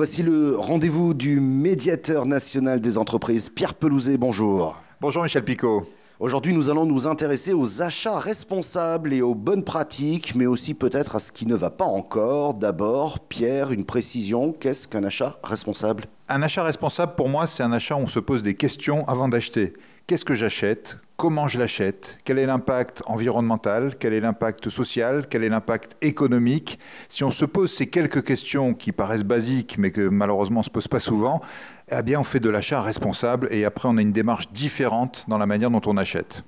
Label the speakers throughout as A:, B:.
A: voici le rendez-vous du médiateur national des entreprises, Pierre Pelouzet, bonjour.
B: Bonjour Michel Picot.
A: Aujourd'hui, nous allons nous intéresser aux achats responsables et aux bonnes pratiques, mais aussi peut-être à ce qui ne va pas encore. D'abord, Pierre, une précision, qu'est-ce qu'un achat responsable?
B: Un achat responsable, pour moi, c'est un achat où on se pose des questions avant d'acheter. Qu'est-ce que j'achète? Comment je l'achète Quel est l'impact environnemental Quel est l'impact social Quel est l'impact économique Si on se pose ces quelques questions qui paraissent basiques, mais que malheureusement on ne se pose pas souvent, eh bien on fait de l'achat responsable et après on a une démarche différente dans la manière dont on achète.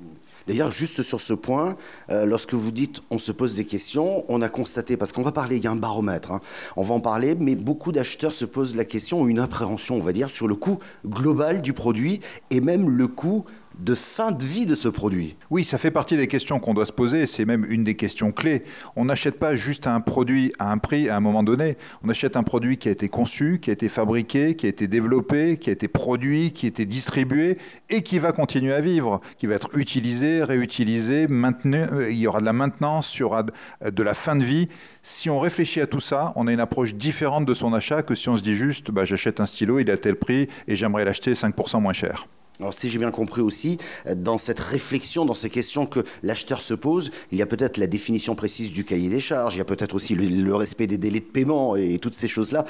A: D'ailleurs, juste sur ce point, euh, lorsque vous dites on se pose des questions, on a constaté, parce qu'on va parler, il y a un baromètre, hein, on va en parler, mais beaucoup d'acheteurs se posent la question, une appréhension, on va dire, sur le coût global du produit et même le coût de fin de vie de ce produit.
B: Oui, ça fait partie des questions qu'on doit se poser, c'est même une des questions clés. On n'achète pas juste un produit à un prix à un moment donné, on achète un produit qui a été conçu, qui a été fabriqué, qui a été développé, qui a été produit, qui a été distribué et qui va continuer à vivre, qui va être utilisé, réutilisé, maintenu, euh, il y aura de la maintenance, il y aura de la fin de vie. Si on réfléchit à tout ça, on a une approche différente de son achat que si on se dit juste bah, j'achète un stylo, il est à tel prix et j'aimerais l'acheter 5% moins cher.
A: Alors si j'ai bien compris aussi, euh, dans cette réflexion, dans ces questions que l'acheteur se pose, il y a peut-être la définition précise du cahier des charges, il y a peut-être aussi le, respect des délais de paiement et, toutes ces choses-là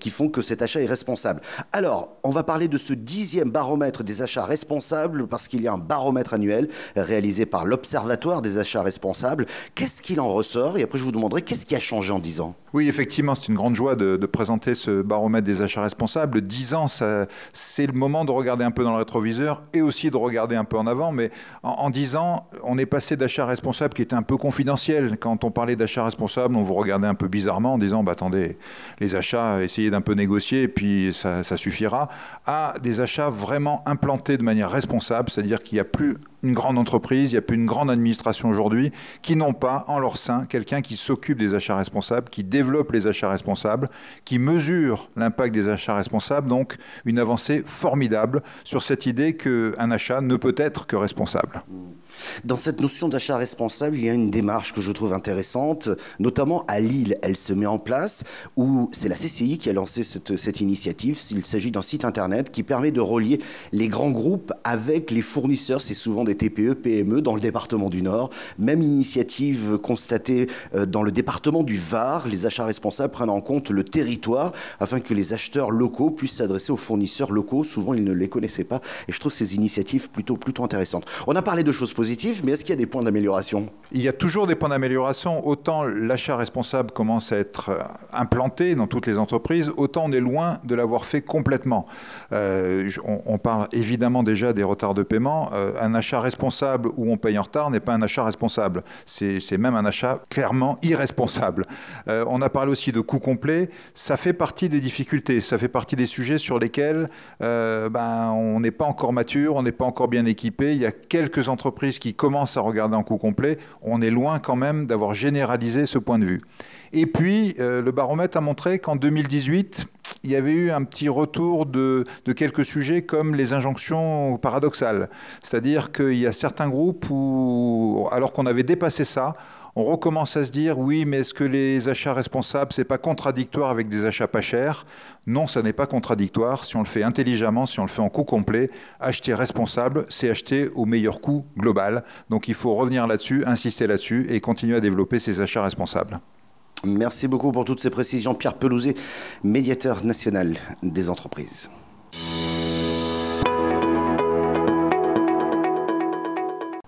A: qui font que cet achat est responsable. Alors, on va parler de ce dixième baromètre des achats responsables parce qu'il y a un baromètre annuel réalisé par l'Observatoire des achats responsables. Qu'est-ce qu'il en ressort? Et après, je vous demanderai qu'est-ce qui a changé en dix ans?
B: Oui, effectivement, c'est une grande joie de, présenter ce baromètre des achats responsables. Dix ans, c'est le moment de regarder un peu dans le rétroviseur et aussi de regarder un peu en avant. Mais en, dix ans, on est passé d'achat responsable qui était un peu confidentiel. Quand on parlait d'achat responsable, on vous regardait un peu bizarrement en disant bah, attendez, les achats, essayez d'un peu négocier et puis ça, ça suffira, à des achats vraiment implantés de manière responsable, c'est-à-dire qu'il n'y a plus une grande entreprise, il n'y a plus une grande administration aujourd'hui qui n'ont pas en leur sein quelqu'un qui s'occupe des achats responsables, qui développe les achats responsables, qui mesure l'impact des achats responsables. Donc une avancée formidable sur cette idée qu'un achat ne peut être que responsable.
A: Dans cette notion d'achat responsable, il y a une démarche que je trouve intéressante, notamment à Lille. Elle se met en place où c'est la CCI qui a lancé cette, initiative. Il s'agit d'un site internet qui permet de relier les grands groupes avec les fournisseurs. C'est souvent des TPE, PME dans le département du Nord. Même initiative constatée euh, dans le département du Var. Les achats responsables prennent en compte le territoire afin que les acheteurs locaux puissent s'adresser aux fournisseurs locaux. Souvent, ils ne les connaissaient pas. Et je trouve ces initiatives plutôt, plutôt intéressantes. On a parlé de choses positives, mais est-ce qu'il y a des points d'amélioration?
B: Il y a toujours des points d'amélioration. Autant l'achat responsable commence à être euh, implanté dans toutes les entreprises, autant on est loin de l'avoir fait complètement. Euh, on, parle évidemment déjà des retards de paiement. un achat responsable où on paye en retard n'est pas un achat responsable. C'est même un achat clairement irresponsable. Euh, on a parlé aussi de coût complet. Ça fait partie des difficultés. Ça fait partie des sujets sur lesquels euh, ben, on n'est pas encore mature, on n'est pas encore bien équipé. Il y a quelques entreprises qui commencent à regarder en coût complet. On est loin quand même d'avoir généralisé ce point de vue. Et puis, euh, le baromètre a montré qu'en 2018, il y avait eu un petit retour de, quelques sujets comme les injonctions paradoxales. C'est-à-dire qu'il y a certains groupes où, alors qu'on avait dépassé ça, on recommence à se dire oui, mais est-ce que les achats responsables, c'est pas contradictoire avec des achats pas chers? Non, ça n'est pas contradictoire. Si on le fait intelligemment, si on le fait en coût complet, acheter responsable, c'est acheter au meilleur coût global. Donc il faut revenir là-dessus, insister là-dessus et continuer à développer ces achats responsables.
A: Merci beaucoup pour toutes ces précisions. Pierre Pelouzet, médiateur national des entreprises.